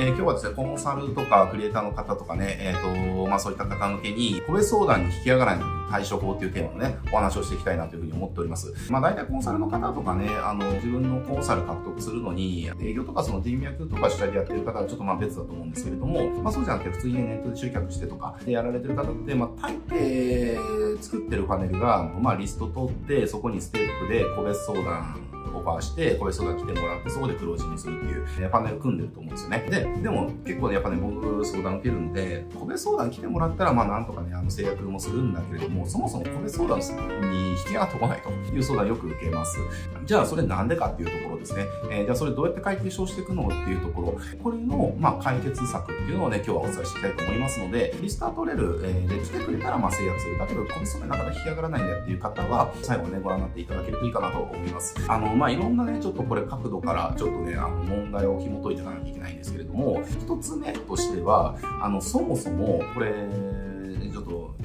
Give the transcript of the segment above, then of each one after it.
え、今日はですね、コンサルとかクリエイターの方とかね、えっ、ー、と、まあそういった方向けに、個別相談に引き上がらない対処法っていうテーマのね、お話をしていきたいなというふうに思っております。まあ大体コンサルの方とかね、あの、自分のコンサル獲得するのに、営業とかその人脈とか主体でやってる方はちょっとまあ別だと思うんですけれども、まあそうじゃなくて普通にネットで集客してとかでやられてる方って、まあ大抵作ってるパネルが、まあリスト取って、そこにステップで個別相談オファーして、個別相談来てもらって、そこでクロージングするっていう、えパネル組んでると思うんですよね。で、でも結構ね、やっぱね、僕相談受けるんで、個別相談来てもらったら、まあなんとかね、あの制約もするんだけれども、そもそも個別相談に引きがってこないという相談よく受けます。じゃあそれなんでかっていうところですね。えー、じゃあそれどうやって解決をしていくのっていうところ、これの、まあ解決策っていうのをね、今日はお伝えしていきたいと思いますので、リスター取れる、えー、で来てくれたら、まあ制約する。だけど、個別相談なかなか引き上がらないんだっていう方は、最後ね、ご覧になっていただけるといいかなと思います。あの、まあいろんなね、ちょっとこれ角度からちょっとね、あの問題を紐解いていかなきゃいけないんですけれども、一つ目としては、あの、そもそも、これ、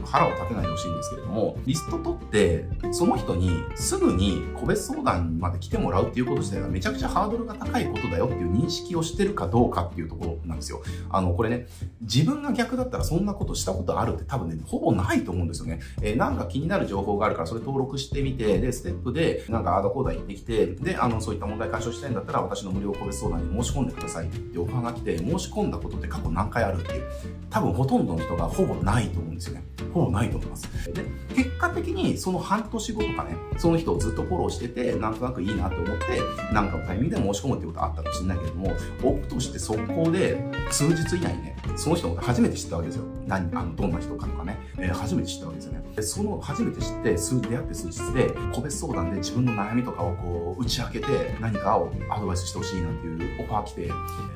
腹を立てないでほしいんですけれども、リスト取って、その人にすぐに個別相談まで来てもらうっていうこと自体がめちゃくちゃハードルが高いことだよっていう認識をしてるかどうかっていうところなんですよ。あの、これね、自分が逆だったらそんなことしたことあるって多分ね、ほぼないと思うんですよね。えー、なんか気になる情報があるからそれ登録してみて、で、ステップでなんかアードコーダー行ってきて、で、あの、そういった問題解消したいんだったら私の無料個別相談に申し込んでくださいってオファーが来て、申し込んだことって過去何回あるっていう、多分ほとんどの人がほぼないと思うんですよね。ほぼないと思います。で、結果的にその半年後とかね、その人をずっとフォローしてて、なんとなくいいなと思って、なんかのタイミングで申し込むってことあったかもしれないけども、僕として速攻で数日以内にね、その人のこと初めて知ったわけですよ。何、あの、どんな人かとかね、えー、初めて知ったわけですよね。で、その初めて知って、数、出会って数日で、個別相談で自分の悩みとかをこう、打ち明けて、何かをアドバイスしてほしいなんていうオファー来て、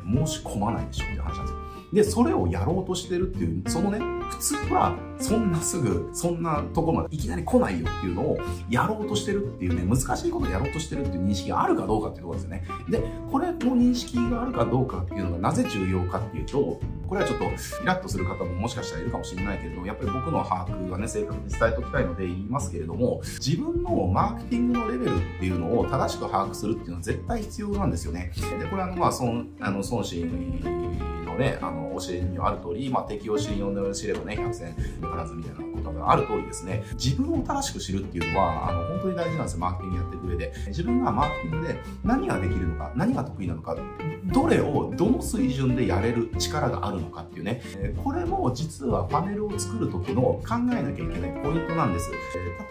申し込まないでしょって話なんですよ。で、それをやろうとしてるっていう、そのね、普通は、そんなすぐ、そんなとこまでいきなり来ないよっていうのを、やろうとしてるっていうね、難しいことをやろうとしてるっていう認識があるかどうかっていうところですよね。で、これの認識があるかどうかっていうのがなぜ重要かっていうと、これはちょっと、イラッとする方ももしかしたらいるかもしれないけれど、やっぱり僕の把握がね、正確に伝えておきたいので言いますけれども、自分のマーケティングのレベルっていうのを正しく把握するっていうのは絶対必要なんですよね。で、これはあの、まあ、孫、あの、孫子ね、あの、教えにある通り、まあ、敵を知り、呼んで知ればね、百戦必ずみたいなことがある通りですね、自分を正しく知るっていうのは、あの、本当に大事なんですよ、マーケティングやっていく上で。自分がマーケティングで何ができるのか、何が得意なのか、どれをどの水準でやれる力があるのかっていうね、これも実はパネルを作る時の考えなきゃいけないポイントなんです。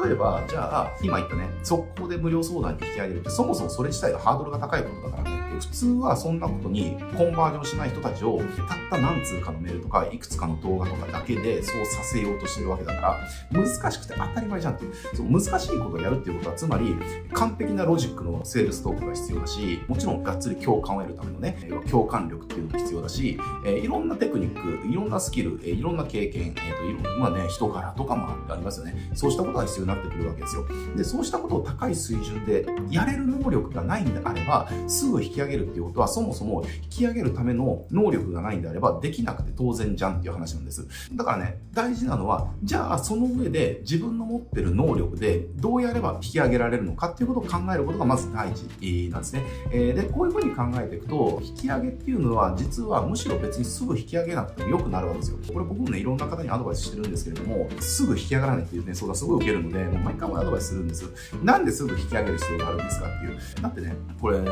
例えば、じゃあ、今言ったね、速攻で無料相談に引き上げるって、そもそもそれ自体がハードルが高いことだからね。普通はそんなことにコンバージョンしない人たちをたった何通かのメールとかいくつかの動画とかだけでそうさせようとしてるわけだから難しくて当たり前じゃんっていう。そう難しいことをやるっていうことはつまり完璧なロジックのセールストークが必要だしもちろんがっつり共感を得るためのね共感力っていうのも必要だし、えー、いろんなテクニックいろんなスキル、えー、いろんな経験、えーといろまあね、人柄とかもありますよね。そうしたことが必要になってくるわけですよ。でそうしたことを高い水準でやれる能力がないんであればすぐ引き上げるっていうことはそもそも引き上げるための能力がないんであればできなくて当然じゃんっていう話なんです。だからね、大事なのは、じゃあその上で自分の持ってる能力でどうやれば引き上げられるのかっていうことを考えることがまず第一なんですね。えで、こういうふうに考えていくと、引き上げっていうのは実はむしろ別にすぐ引き上げなくても良くなるわけですよ。これ僕もね、いろんな方にアドバイスしてるんですけれども、すぐ引き上がらないっていうね、相談すごい受けるので、もう毎回もアドバイスするんです。なんですぐ引き上げる必要があるんですかっていう。だってね、これ、例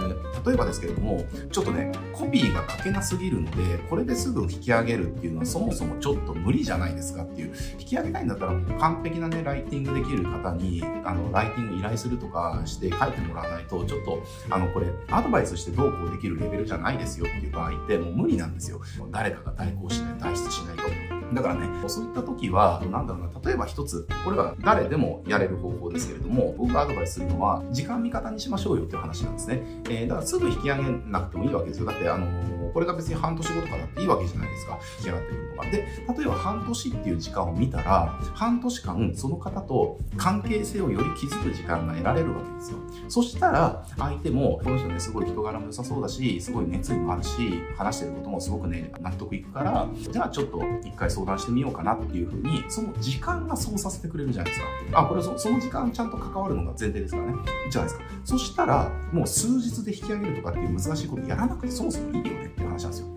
えばですけれども、ちょっとね、コピーが書けなすぎるので、これですぐ引き上げるっていうのはそもそもちょっと無理じゃないですかっていう。引き上げたいんだったら完璧なね、ライティングできる方に、あの、ライティング依頼するとかして書いてもらわないと、ちょっと、あの、これ、アドバイスしてどうこうできるレベルじゃないですよっていう場合って、もう無理なんですよ。誰かが代行しない、代筆しないと。だからね、そういった時は、なんだろうな、例えば一つ、これは誰でもやれる方法ですけれども、僕がアドバイスするのは、時間味方にしましょうよっていう話なんですね。えー、だからすぐ引き上げなくてもいいわけですよ。だって、あのー、これが別に半年後とかだっていいわけじゃないですか。引き上がってくるのが。で、例えば半年っていう時間を見たら、半年間その方と関係性をより築く時間が得られるわけですよ。そしたら、相手も、この人ね、すごい人柄も良さそうだし、すごい熱意もあるし、話してることもすごくね、納得いくから、じゃあちょっと一回相談してみようかなっていうふうに、その時間がそうさせてくれるじゃないですか。あ、これその時間ちゃんと関わるのが前提ですからね。じゃないですか。そしたら、もう数日で引き上げるとかっていう難しいことやらなくてそもそもいいよねって話なんですよ。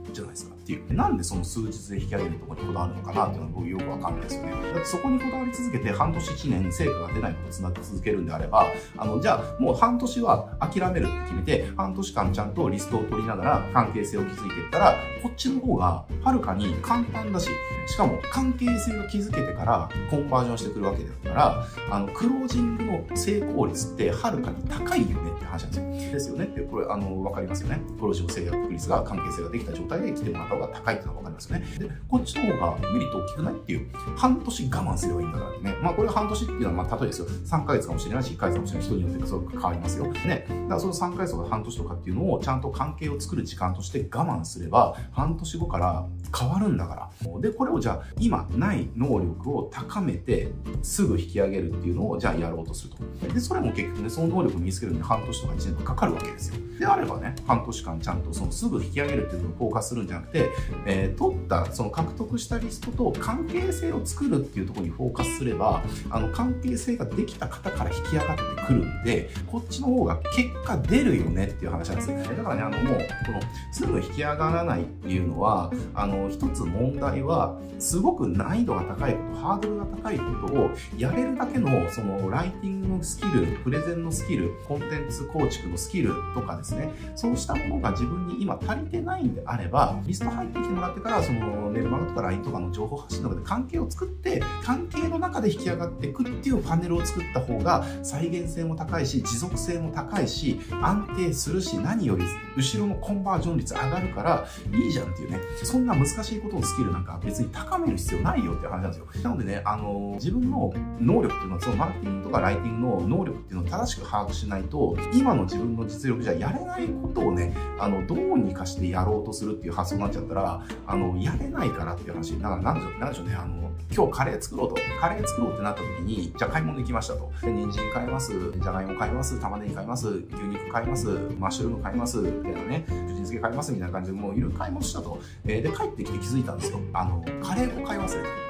ていう。なんでその数日で引き上げるところにこだわるのかなっていうのは僕よくわかんないですよね。だってそこにこだわり続けて半年1年成果が出ないことをつなぎ続けるんであれば、あの、じゃあもう半年は諦めるって決めて、半年間ちゃんとリストを取りながら関係性を築いていったら、こっちの方がはるかに簡単だし、しかも関係性を築けてからコンバージョンしてくるわけだから、あの、クロージングの成功率ってはるかに高いよねって話なんですよ。ですよねって、これ、あの、わかりますよね。クロージング制約率が関係性ができた状態で来てもらった方が高いっていうのはわかりますよね。で、こっちの方がメリット大きくないっていう、半年我慢すればいいんだからね。まあ、これ半年っていうのは、まあ、例えですよ。3ヶ月かもしれないし、1ヶ月かもしれない。人によってそれ変わりますよ。ね。だからその3ヶ月とか半年とかっていうのをちゃんと関係を作る時間として我慢すれば、半年後から変わるんだから。で、これをじゃあ、今ない能力を高めて、すぐ引き上げるっていうのを、じゃあやろうとすると。で、それも結局ね、その能力を身につけるのに半年とか1年とかかかるわけですよ。であればね、半年間ちゃんとそのすぐ引き上げるっていうのをフォーカスするんじゃなくて、えー、取った、その獲得したリストと関係性を作るっていうところにフォーカスすれば、あの、関係性ができた方から引き上がってくるんで、こっちの方が結果出るよねっていう話なんですよね。だからね、あの、もう、この、すぐ引き上がらないっていうのは、あの、一つ問題は、すごく難易度が高いこと、ハードルが高いことをやれるだけの、その、ライティングのスキル、プレゼンのスキル、コンテンツ構築のスキルとかですね、そうしたものが自分に今足りてないんであれば、リスト入ってきてもらってから、その、メルマガとか LINE とかの情報発信とかで関係を作って、関係の中で引き上がっていくっていうパネルを作った方が、再現性も高いし、持続性も高いし、安定するし、何より後ろのコンバージョン率上がるから、いいじゃんっていうね、そんな難しいことのスキルなんか別に高める必要ないよっていう話なんですよ。なのでね、あの、自分の能力っていうのは、そのマーケティングとかライティングの能力っていうのを正しく把握しないと、今の自分の実力じゃやれないことをね、あの、どうにかしてやろうとするっていう発想になっちゃったら、あの、やれないからっていう話。だからなんでしょう、なんでしょうね、あの、今日カレー作ろうと。カレー作ろうってなった時に、じゃあ買い物行きましたと。で、人参買います、じゃがいも買います、玉ねぎ買います、牛肉買います、マッシュルーム買います、みたいなね、福神漬け買いますみたいな感じでもういろいろ買い物したと。えー、で、帰ってきて気づいたんですよ。あの、カレー粉買い忘れた。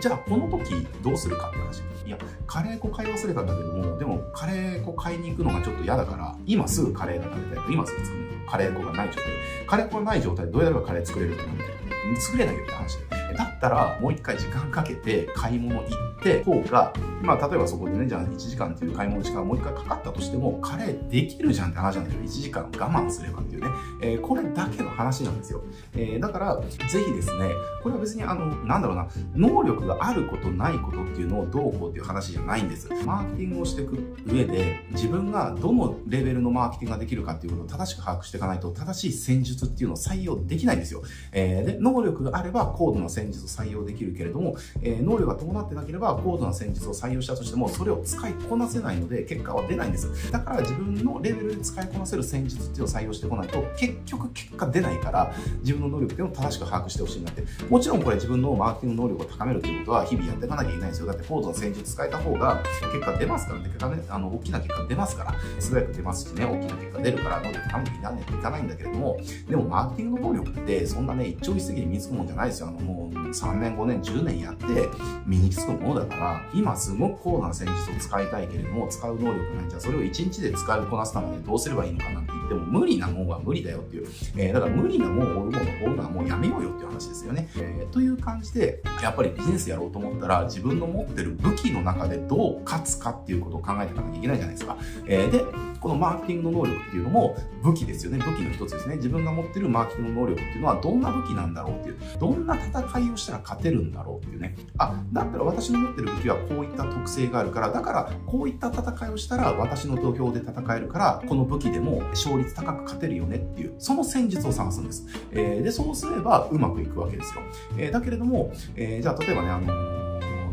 じゃあこの時どうするかって話。いや、カレー粉買い忘れたんだけども、でもカレー粉買いに行くのがちょっと嫌だから、今すぐカレーが食べたいと、今すぐ作るカレー粉がない状態。カレー粉がない状態でどうやればカレー作れるって思って、作れないよって話で。だったら、もう一回時間かけて買い物行って方が、まあ、例えばそこでね、じゃあ1時間っていう買い物時間もう一回かかったとしても、カレーできるじゃんって話なんですよ。1時間我慢すればっていうね。えー、これだけの話なんですよ。えー、だから、ぜひですね、これは別にあの、なんだろうな、能力があることないことっていうのをどうこうっていう話じゃないんです。マーケティングをしていく上で、自分がどのレベルのマーケティングができるかっていうことを正しく把握していかないと、正しい戦術っていうのを採用できないんですよ。えー、で、能力があれば高度な戦術を採用できるけれども、えー、能力が伴ってなければ高度な戦術を採用したとしても、それを使いこなせないので、結果は出ないんです。だから自分のレベルで使いこなせる戦術っていうのを採用してこないと、結局結果出ないから、自分の能力っていうのを正しく把握してほしいなって。もちろんこれ自分のマーケティング能力を高めるっていうことは日々やっていかなきゃいけないんですよ。だって高度な戦術使えた方が結果出ますからね。結果ね、あの、大きな結果出ますから、素早く出ますしね、大きな結果出るから、能力高めていらないといかないんだけれども、でもマーケティングの能力ってそんなね、一朝一夕に身につくもんじゃないですよ。あの、もう3年、5年、10年やって身につくものだから、今すごく高度な戦術を使いたいけれども、使う能力ないじゃあそれを1日で使いこなすためにどうすればいいのかなって言っても、無理なもんは無理だよっていう。えー、だから無理なもんを追うものを追うのはもうやめようよっていう話ですよね。えー、という感じで、やっぱりビジネスやろうと思ったら、自分の持ってる武器の中でどう勝つかっていうことを考えていかなきゃいけないじゃないですか。えー、で、このマーケティングの能力っていうのも武器ですよね。武器の一つですね。自分が持ってるマーケティングの能力っていうのはどんな武器なんだろうっていう。どんな戦いをしたら勝てるんだろうっていうね。あ、だったら私の持ってる武器はこういった特性があるから、だからこういった戦いをしたら私の土俵で戦えるから、この武器でも勝率高く勝てるよねっていう、その戦術を探すんです。えー、で、そうすればうまくいくわけですよ。えー、だけれども、えー、じゃあ例えばね、あの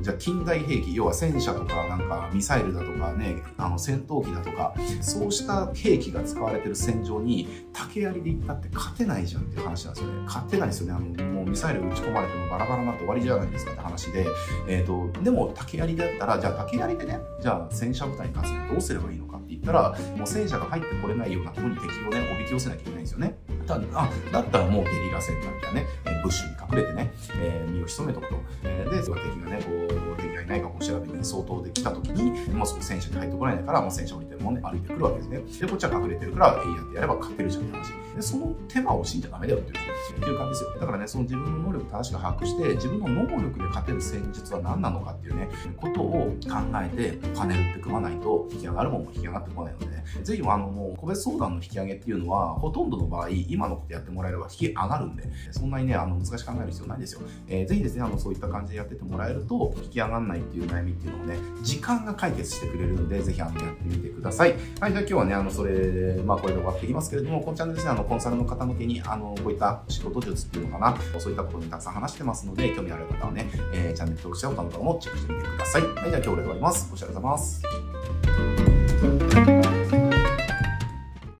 じゃあ近代兵器、要は戦車とかなんかミサイルだとかね、あの戦闘機だとか、そうした兵器が使われてる戦場に竹槍で行ったって勝てないじゃんっていう話なんですよね。勝てないですよね。あの、もうミサイル撃ち込まれてもバラバラになって終わりじゃないですかって話で、えっ、ー、と、でも竹槍だったら、じゃあ竹槍でね、じゃあ戦車部隊に勝つにはどうすればいいのかって言ったら、もう戦車が入ってこれないようなところに敵をね、おびき寄せなきゃいけないんですよね。だあだったらもうゲリラ戦なんかね、ブッシュに隠れてね、えー、身を潜めとくと。えー、で、敵がね、こう、敵がい何かこう調べに相当で来た時に、まあ、そこ戦車に入ってこられないから、まあ、戦車降りてるもんね、歩いてくるわけですね。で、こっちは隠れてるから、えいやってやれば勝てるじゃんって話。で、その手間を惜しんじゃダメだよっていう、っていう感じですよ。だからね、その自分の能力正しく把握して、自分の能力で勝てる戦術は何なのかっていうね、ことを考えて、パネルって組まないと、引き上がるもんも引き上がってこないので、ね、ぜひ、あの、もう、個別相談の引き上げっていうのは、ほとんどの場合、今のことやってもらえれば引き上がるんで、そんなにね、あの、難しく考える必要ないですよ。えー、ぜひですね、あの、そういった感じでやっててもらえると、引き上がんないっていう悩みっていうのをね、時間が解決してくれるんで、ぜひ、あの、やってみてください。はい、じゃあ今日はね、あの、それ、まあ、これで終わっていきますけれども、このチャンネルですね、あの、コンサルの方向けに、あの、こういった仕事術っていうのかな、そういったことにたくさん話してますので、興味ある方はね、えー、チャンネル登録者ボタンとかもチェックしてみてください。はい、じゃあ今日で終わります。お疲れ様です。